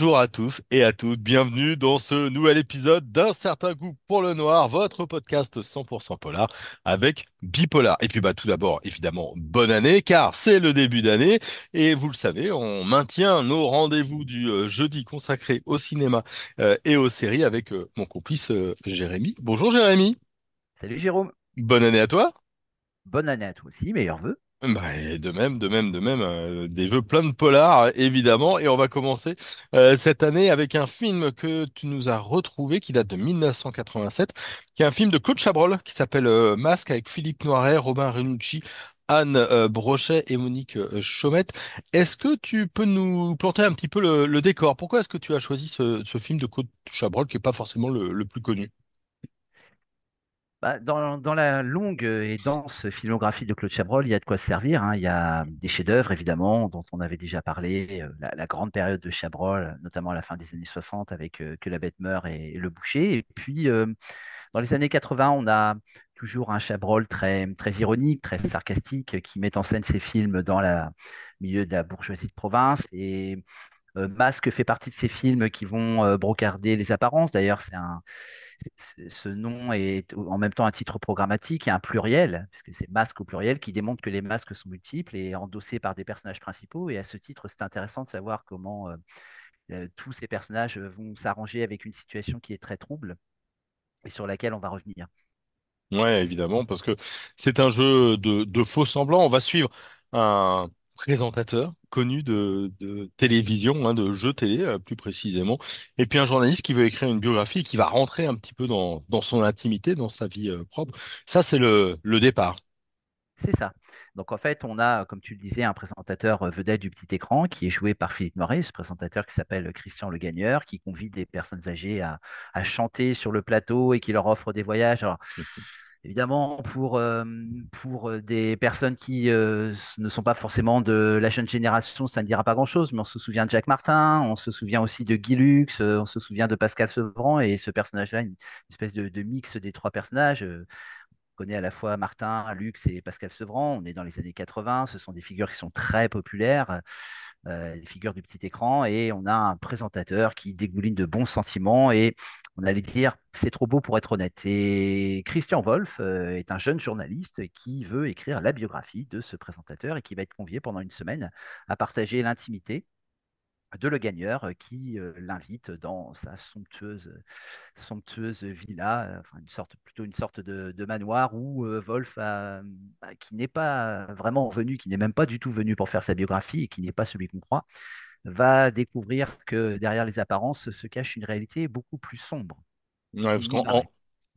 Bonjour à tous et à toutes, bienvenue dans ce nouvel épisode d'Un certain goût pour le noir, votre podcast 100% polar avec Bipolar. Et puis bah tout d'abord, évidemment, bonne année car c'est le début d'année et vous le savez, on maintient nos rendez-vous du euh, jeudi consacré au cinéma euh, et aux séries avec euh, mon complice Jérémy. Bonjour Jérémy, Salut Jérôme, bonne année à toi. bonne année à toi aussi, meilleurs vœux. Bah, de même, de même, de même, euh, des jeux plein de polars, évidemment. Et on va commencer euh, cette année avec un film que tu nous as retrouvé, qui date de 1987, qui est un film de Claude Chabrol, qui s'appelle euh, Masque, avec Philippe Noiret, Robin Renucci, Anne Brochet et Monique Chaumette. Est-ce que tu peux nous planter un petit peu le, décor? Pourquoi est-ce que tu as choisi ce, film de Claude Chabrol, qui est pas forcément le plus connu? Bah, dans, la longue et dense filmographie de Claude Chabrol, il y a de quoi se servir. hein. Il y a des chefs-d'œuvre, évidemment, dont on avait déjà parlé, euh, la, grande période de Chabrol, notamment à la fin des années 60, avec euh, Que la bête meurt et, Le Boucher. Et puis, euh, dans les années 80, on a toujours un Chabrol très, ironique, très sarcastique, qui met en scène ses films dans le milieu de la bourgeoisie de province. Et euh, Masque fait partie de ces films qui vont euh, brocarder les apparences. D'ailleurs, c'est un, ce nom est en même temps un titre programmatique et un pluriel, puisque c'est masque au pluriel, qui démontre que les masques sont multiples et endossés par des personnages principaux. Et à ce titre, c'est intéressant de savoir comment euh, euh, tous ces personnages vont s'arranger avec une situation qui est très trouble et sur laquelle on va revenir. Ouais, évidemment, parce que c'est un jeu de, de faux semblants. On va suivre un présentateur connu de, de télévision, hein, de jeux télé euh, plus précisément, et puis un journaliste qui veut écrire une biographie et qui va rentrer un petit peu dans, dans son intimité, dans sa vie euh, propre. Ça, c'est le, le départ. C'est ça. Donc en fait, on a, comme tu le disais, un présentateur euh, vedette du petit écran qui est joué par Philippe Noiret, ce présentateur qui s'appelle Christian Le Gagneur, qui convie des personnes âgées à, à chanter sur le plateau et qui leur offre des voyages. Alors, évidemment, pour, euh, pour euh, des personnes qui euh, ne sont pas forcément de la jeune génération, ça ne dira pas grand-chose, mais on se souvient de Jacques Martin, on se souvient aussi de Guy Lux, on se souvient de Pascal Sevran, et ce personnage-là, une espèce de, mix des trois personnages. euh, connaît à la fois Martin, Lux et Pascal Sevran. On est dans les années 80. Ce sont des figures qui sont très populaires, des figures du petit écran. Et on a un présentateur qui dégouline de bons sentiments. Et on allait dire, c'est trop beau pour être honnête. Et Christian Wolff euh, est un jeune journaliste qui veut écrire la biographie de ce présentateur et qui va être convié pendant une semaine à partager l'intimité de Le Gagneur euh, qui euh, l'invite dans sa somptueuse, villa, plutôt une sorte de, manoir où euh, Wolf, bah, qui n'est pas vraiment venu, qui n'est même pas du tout venu pour faire sa biographie et qui n'est pas celui qu'on croit, va découvrir que derrière les apparences se cache une réalité beaucoup plus sombre. Ouais, parce qu'en.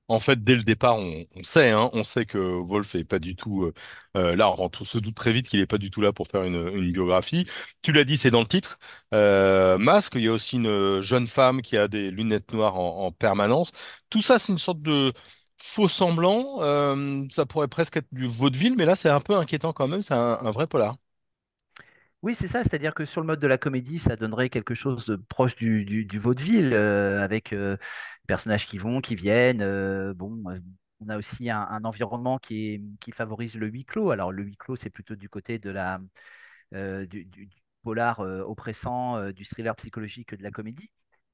En fait, dès le départ, on, on sait, hein, on sait que Wolf est pas du tout euh, euh, là. On se doute très vite qu'il est pas du tout là pour faire une, une biographie. Tu l'as dit, c'est dans le titre. Euh, Masque, il y a aussi une jeune femme qui a des lunettes noires en, en permanence. Tout ça, c'est une sorte de faux semblant. Euh, ça pourrait presque être du vaudeville, mais là, c'est un peu inquiétant quand même. C'est un, un vrai polar. Oui, c'est ça, c'est-à-dire que sur le mode de la comédie, ça donnerait quelque chose de proche du, vaudeville, euh, avec euh, personnages qui vont, qui viennent. euh, bon, on a aussi un, environnement qui favorise le huis clos. Alors, le huis clos, c'est plutôt du côté de la, du, polar oppressant, du thriller psychologique que de la comédie.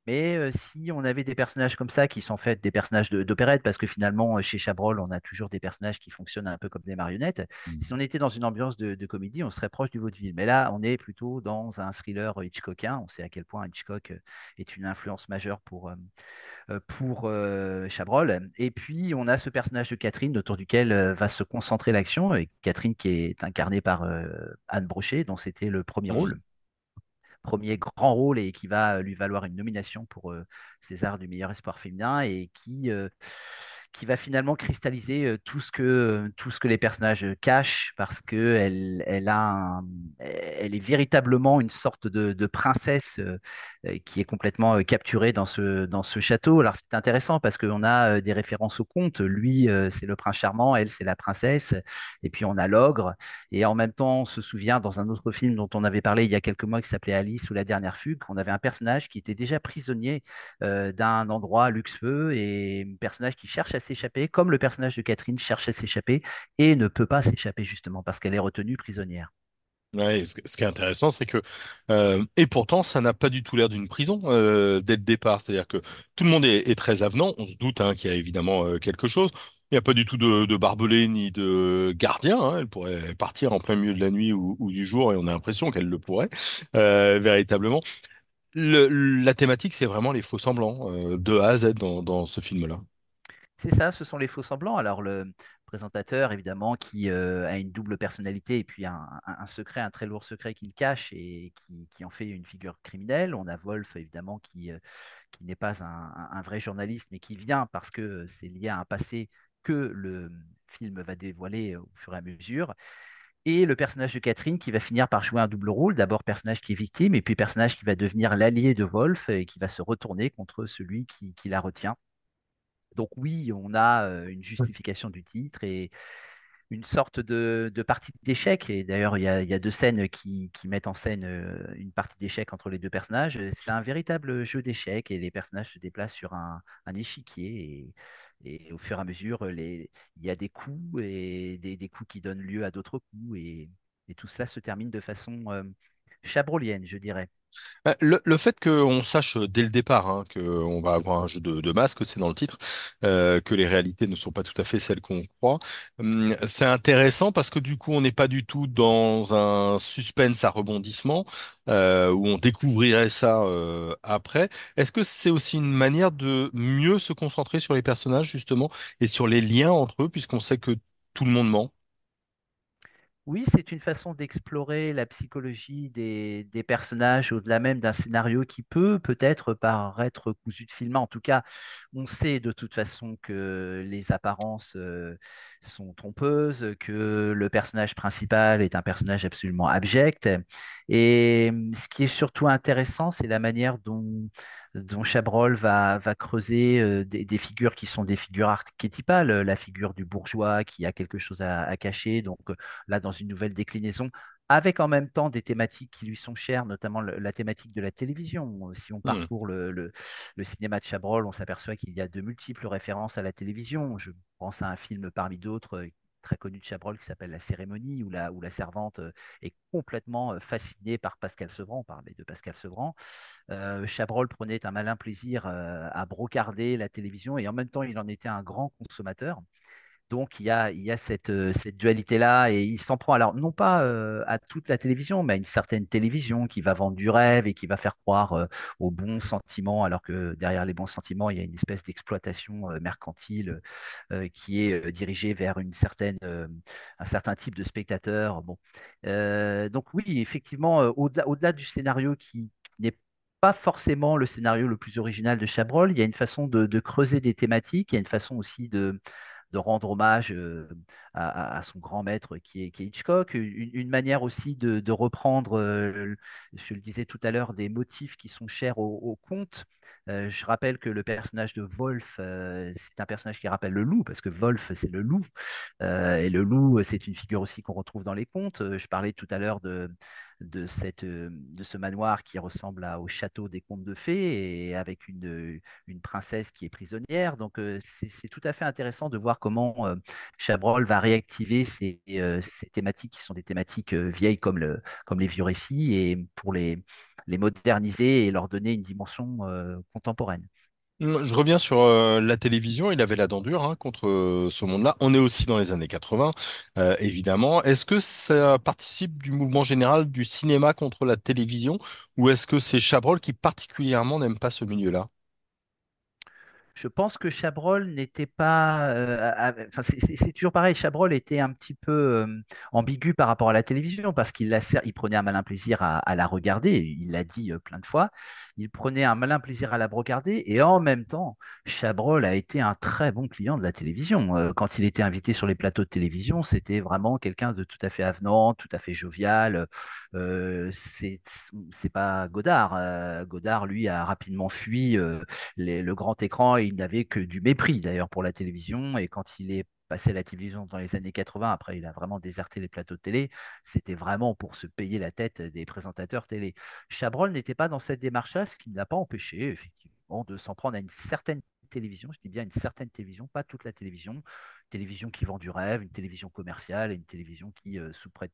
Mais euh, si on avait des personnages comme ça, qui sont en fait des personnages de- d'opérette, parce que finalement, euh, chez Chabrol, on a toujours des personnages qui fonctionnent un peu comme des marionnettes, si on était dans une ambiance de, de comédie, on serait proche du vaudeville. Mais là, on est plutôt dans un thriller Hitchcockien. On sait à quel point Hitchcock euh, est une influence majeure pour, pour euh, Chabrol. Et puis, on a ce personnage de Catherine autour duquel va se concentrer l'action. Et Catherine qui est incarnée par euh, Anne Brochet, dont c'était le premier Mhm. rôle premier grand rôle et qui va lui valoir une nomination pour euh, César du meilleur espoir féminin et qui, euh, qui va finalement cristalliser euh, tout ce que, tout ce que les personnages euh, cachent parce qu'elle elle elle est véritablement une sorte de, de princesse euh, euh, qui est complètement euh, capturée dans ce, dans ce château. Alors c'est intéressant parce qu'on a euh, des références au conte. Lui, euh, c'est le prince charmant, elle, c'est la princesse. Et puis on a l'ogre. Et en même temps, on se souvient dans un autre film dont on avait parlé il y a quelques mois qui s'appelait Alice ou la dernière fugue, on avait un personnage qui était déjà prisonnier euh, d'un endroit luxueux et un personnage qui cherche à s'échapper, comme le personnage de Catherine cherche à s'échapper et ne peut pas s'échapper justement parce qu'elle est retenue prisonnière. Ce qui est intéressant, c'est que euh, et pourtant, ça n'a pas du tout l'air d'une prison euh, dès le départ. C'est-à-dire que tout le monde est, très avenant. On se doute hein, qu'il y a évidemment euh, quelque chose. Il n'y a pas du tout de, barbelés ni de gardien. hein. Elle pourrait partir en plein milieu de la nuit ou, du jour, et on a l'impression qu'elle le pourrait véritablement. Le- la thématique, c'est vraiment les faux-semblants euh, de A à Z dans ce film-là. C'est ça, ce sont les faux semblants. Alors le présentateur, évidemment, qui euh, a une double personnalité et puis un, secret, un très lourd secret qu'il cache et qui, en fait une figure criminelle. On a Wolf, évidemment, qui, euh, n'est pas un, vrai journaliste, mais qui vient parce que c'est lié à un passé que le film va dévoiler au fur et à mesure. Et le personnage de Catherine qui va finir par jouer un double rôle, d'abord personnage qui est victime, et puis personnage qui va devenir l'allié de Wolf et qui va se retourner contre celui qui la retient. Donc oui, on a une justification du titre et une sorte de, de partie d'échecs. Et d'ailleurs, il y a, il y a deux scènes qui, qui mettent en scène une partie d'échecs entre les deux personnages. C'est un véritable jeu d'échecs et les personnages se déplacent sur un, un échiquier. Et, et au fur et à mesure, il y a des coups et des, des coups qui donnent lieu à d'autres coups. Et, et tout cela se termine de façon euh, chabrolienne, je dirais. Euh, Le, le fait qu'on sache dès le départ hein, qu'on va avoir un jeu de, de masques, c'est dans le titre, euh, que les réalités ne sont pas tout à fait celles qu'on croit, hum, c'est intéressant parce que du coup, on n'est pas du tout dans un suspense à rebondissement euh, où on découvrirait ça euh, après. Est-ce que c'est aussi une manière de mieux se concentrer sur les personnages justement et sur les liens entre eux, puisqu'on sait que tout le monde ment? Oui, c'est une façon d'explorer la psychologie des, personnages au-delà même d'un scénario qui peut peut-être paraître cousu de film. En tout cas, on sait de toute façon que les apparences euh, sont trompeuses, que le personnage principal est un personnage absolument abject. Et hum, ce qui est surtout intéressant, c'est la manière dont dont Chabrol va, va creuser euh, des, des figures qui sont des figures archétypales, la figure du bourgeois qui a quelque chose à, à cacher, donc euh, là dans une nouvelle déclinaison, avec en même temps des thématiques qui lui sont chères, notamment le- la thématique de la télévision. Si on Hmm. parcourt le, le- le cinéma de Chabrol, on s'aperçoit qu'il y a de multiples références à la télévision. Je pense à un film parmi d'autres euh, très connu de Chabrol qui s'appelle La Cérémonie, où la, servante euh, est complètement euh, fascinée par Pascal Sevran, on parlait de Pascal Sevran. Euh, Chabrol prenait un malin plaisir à brocarder la télévision et en même temps, il en était un grand consommateur. Donc, il y a, euh, cette dualité-là et il s'en prend, alors non pas euh, à toute la télévision, mais à une certaine télévision qui va vendre du rêve et qui va faire croire euh, aux bons sentiments, alors que derrière les bons sentiments, il y a une espèce d'exploitation mercantile qui est dirigée vers une certaine, un certain type de spectateur. Donc oui, effectivement, au-delà, du scénario qui n'est pas forcément le scénario le plus original de Chabrol, il y a une façon de creuser des thématiques, il y a une façon aussi de de rendre hommage à, son grand maître qui est, Hitchcock, une, manière aussi de, reprendre, je le disais tout à l'heure, des motifs qui sont chers au, au conte. Euh, je rappelle que le personnage de Wolf, euh, c'est un personnage qui rappelle le loup, parce que Wolf, c'est le loup. Euh, et le loup, c'est une figure aussi qu'on retrouve dans les contes. Je parlais tout à l'heure de, de, cette, de ce manoir qui ressemble au château des contes de fées, et avec une, une princesse qui est prisonnière. Donc, c'est tout à fait intéressant de voir comment Chabrol va réactiver ces, ces thématiques qui sont des thématiques vieilles comme, le, comme les vieux récits et pour les, les moderniser et leur donner une dimension euh, contemporaine. Je reviens sur euh, la télévision. Il avait la dent dure hein, contre euh, ce monde-là. On est aussi dans les années 80, euh, évidemment. Est-ce que ça participe du mouvement général du cinéma contre la télévision? Ou est-ce que c'est Chabrol qui particulièrement n'aime pas ce milieu-là? Je pense que Chabrol n'était pas. euh, enfin, c'est toujours pareil. Chabrol était un petit peu ambigu par rapport à la télévision parce qu'il il prenait un malin plaisir à, la regarder. Il l'a dit plein de fois. Il prenait un malin plaisir à la regarder et en même temps, Chabrol a été un très bon client de la télévision. Quand il était invité sur les plateaux de télévision, c'était vraiment quelqu'un de tout à fait avenant, tout à fait jovial. C'est pas Godard. Godard, lui, a rapidement fui. le grand écran, il n'avait que du mépris d'ailleurs pour la télévision. Et quand il est passé à la télévision dans les années 80, après il a vraiment déserté les plateaux de télé, c'était vraiment pour se payer la tête des présentateurs télé. Chabrol n'était pas dans cette démarche-là, ce qui ne l'a pas empêché, effectivement, de s'en prendre à une certaine télévision, je dis bien une certaine télévision, pas toute la télévision, télévision qui vend du rêve, une télévision commerciale une télévision qui, euh, sous, prête-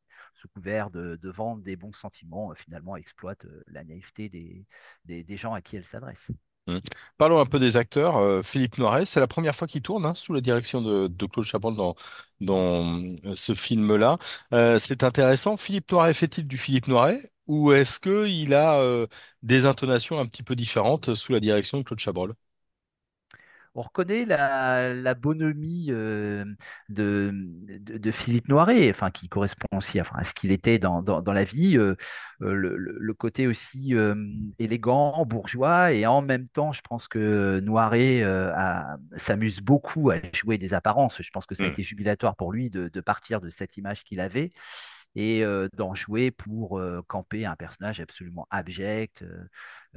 couvert de, de vendre des bons sentiments, euh, finalement exploite euh, la naïveté des gens à qui elle s'adresse. Mm. Parlons un peu des acteurs. Euh, Philippe Noiret, c'est la première fois qu'il tourne hein, sous la direction de, de Claude Chabrol dans, euh, ce film-là. Euh, c'est intéressant. Philippe Noiret fait-il du Philippe Noiret ou est-ce qu'il a des intonations un petit peu différentes sous la direction de Claude Chabrol? On reconnaît la, la bonhomie euh, de, de, de Philippe Noiret, enfin, qui correspond aussi enfin, à ce qu'il était dans, dans, dans la vie, euh, euh, le, côté aussi euh, élégant, bourgeois, et en même temps, je pense que Noiret s'amuse beaucoup à jouer des apparences. Je pense que ça a Mm. été jubilatoire pour lui de, de partir de cette image qu'il avait et euh, d'en jouer pour euh, camper un personnage absolument abject,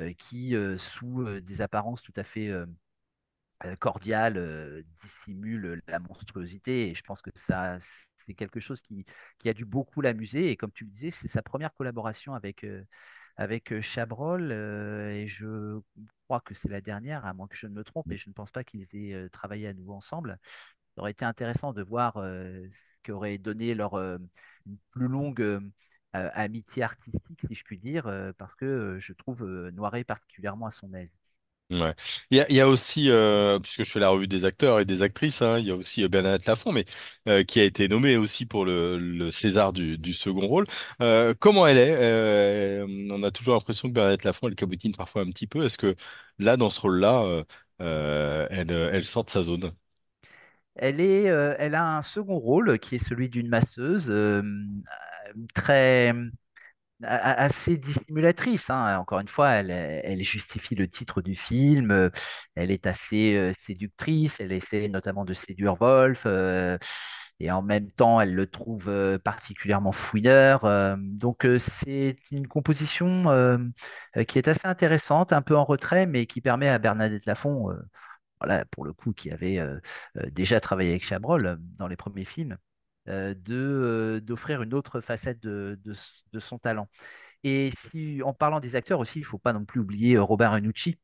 euh, qui, sous des apparences tout à fait cordial euh, dissimule la monstruosité. Et je pense que ça, c'est quelque chose qui, qui a dû beaucoup l'amuser. Et comme tu le disais, c'est sa première collaboration avec, euh, avec euh, Chabrol. euh, et je crois que c'est la dernière, à moins que je ne me trompe. Et je ne pense pas qu'ils aient euh, travaillé à nouveau ensemble. Ça aurait été intéressant de voir euh, ce qu'aurait donné leur euh, plus longue euh, euh, amitié artistique, si je puis dire, euh, parce que euh, je trouve euh, Noiret particulièrement à son aise. Ouais. Il y a, aussi, euh, puisque je fais la revue des acteurs et des actrices, hein, il y a aussi euh, Bernadette Lafont, mais euh, qui a été nommée aussi pour le, César du, second rôle. Comment elle est? On a toujours l'impression que Bernadette Lafont, elle cabotine parfois un petit peu. Est-ce que là, dans ce rôle-là, elle, sort de sa zone? Elle est, elle a un second rôle qui est celui d'une masseuse très assez dissimulatrice. hein. Encore une fois, elle, justifie le titre du film. Elle est assez séductrice. Elle essaie notamment de séduire Wolf. et en même temps, elle le trouve particulièrement fouineur. donc, c'est une composition qui est assez intéressante, un peu en retrait, mais qui permet à Bernadette Lafont, voilà, pour le coup, qui avait déjà travaillé avec Chabrol dans les premiers films, d'offrir une autre facette de, de son talent. Et si, en parlant des acteurs aussi, il ne faut pas non plus oublier euh, Robert Renucci,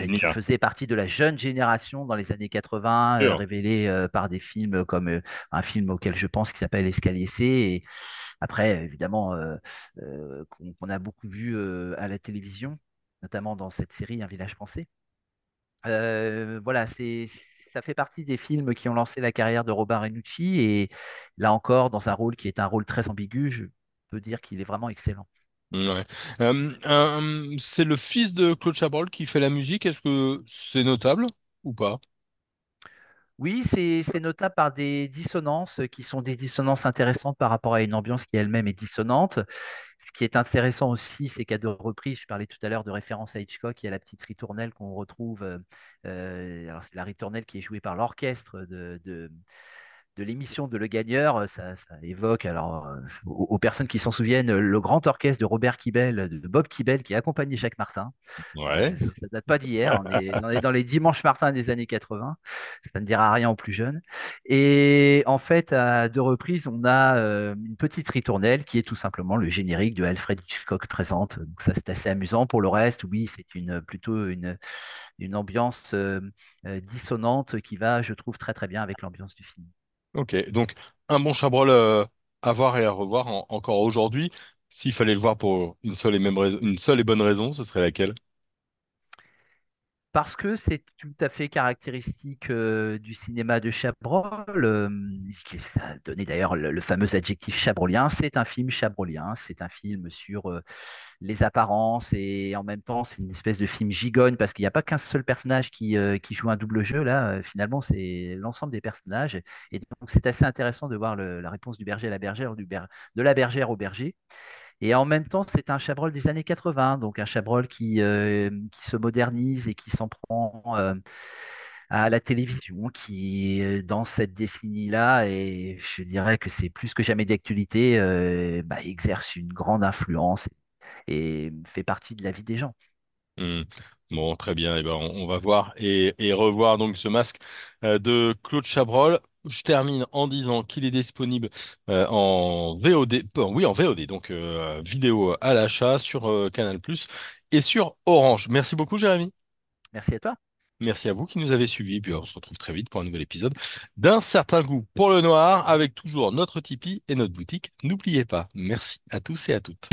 euh, qui faisait partie de la jeune génération dans les années 80, euh, révélée euh, par des films comme euh, un film auquel je pense qui s'appelle Escalier C. Et après, évidemment, euh, euh, qu'on a beaucoup vu euh, à la télévision, notamment dans cette série Un village français. Euh, voilà, c'est, ça fait partie des films qui ont lancé la carrière de Robin Renucci et là encore, dans un rôle qui est un rôle très ambigu, je peux dire qu'il est vraiment excellent. Euh, c'est le fils de Claude Chabrol qui fait la musique. Est-ce que c'est notable ou pas? Oui, c'est, notable par des dissonances qui sont des dissonances intéressantes par rapport à une ambiance qui elle-même est dissonante. Ce qui est intéressant aussi, c'est qu'à deux reprises, je parlais tout à l'heure de référence à Hitchcock, il y a la petite ritournelle qu'on retrouve. euh, euh, alors c'est la ritournelle qui est jouée par l'orchestre de, de l'émission de Le Gagneur, euh, ça, ça évoque, alors, euh, aux, aux personnes qui s'en souviennent, euh, le grand orchestre de Robert Kibel, de Bob Kibel, qui a accompagné Jacques Martin. Ouais. Ça, ça date pas d'hier, on est, on est dans les dimanches Martin des années 80, ça ne dira rien aux plus jeunes. Et en fait, à deux reprises, on a euh, une petite ritournelle qui est tout simplement le générique de Alfred Hitchcock présente. Donc ça, c'est assez amusant. Pour le reste, oui, c'est une, plutôt une, une ambiance euh, euh, dissonante qui va, je trouve, très très bien avec l'ambiance du film. Ok, donc un bon Chabrol euh, à voir et à revoir en- encore aujourd'hui. S'il fallait le voir pour une seule et même une seule et bonne raison, ce serait laquelle? Parce que c'est tout à fait caractéristique euh, du cinéma de Chabrol, qui a donné d'ailleurs le, fameux adjectif chabrolien. C'est un film chabrolien, c'est un film sur euh, les apparences et en même temps c'est une espèce de film gigogne parce qu'il n'y a pas qu'un seul personnage qui, euh, joue un double jeu. Là, finalement, c'est l'ensemble des personnages. Et donc c'est assez intéressant de voir la réponse du berger à la bergère, du de la bergère au berger. Et en même temps, c'est un Chabrol des années 80, donc un Chabrol qui, euh, qui se modernise et qui s'en prend euh, à la télévision, qui euh, dans cette décennie-là, et je dirais que c'est plus que jamais d'actualité, bah, exerce une grande influence et fait partie de la vie des gens. Hmm. Bon, très bien. Eh ben, on, va voir et, et revoir donc ce masque de Claude Chabrol. Je termine en disant qu'il est disponible euh, en VOD, euh, oui en VOD, donc euh, vidéo à l'achat sur euh, Canal+ et sur Orange. Merci beaucoup, Jérémy. Merci à toi. Merci à vous qui nous avez suivis. Puis on se retrouve très vite pour un nouvel épisode d'un certain goût pour le noir avec toujours notre Tipeee et notre boutique. N'oubliez pas. Merci à tous et à toutes.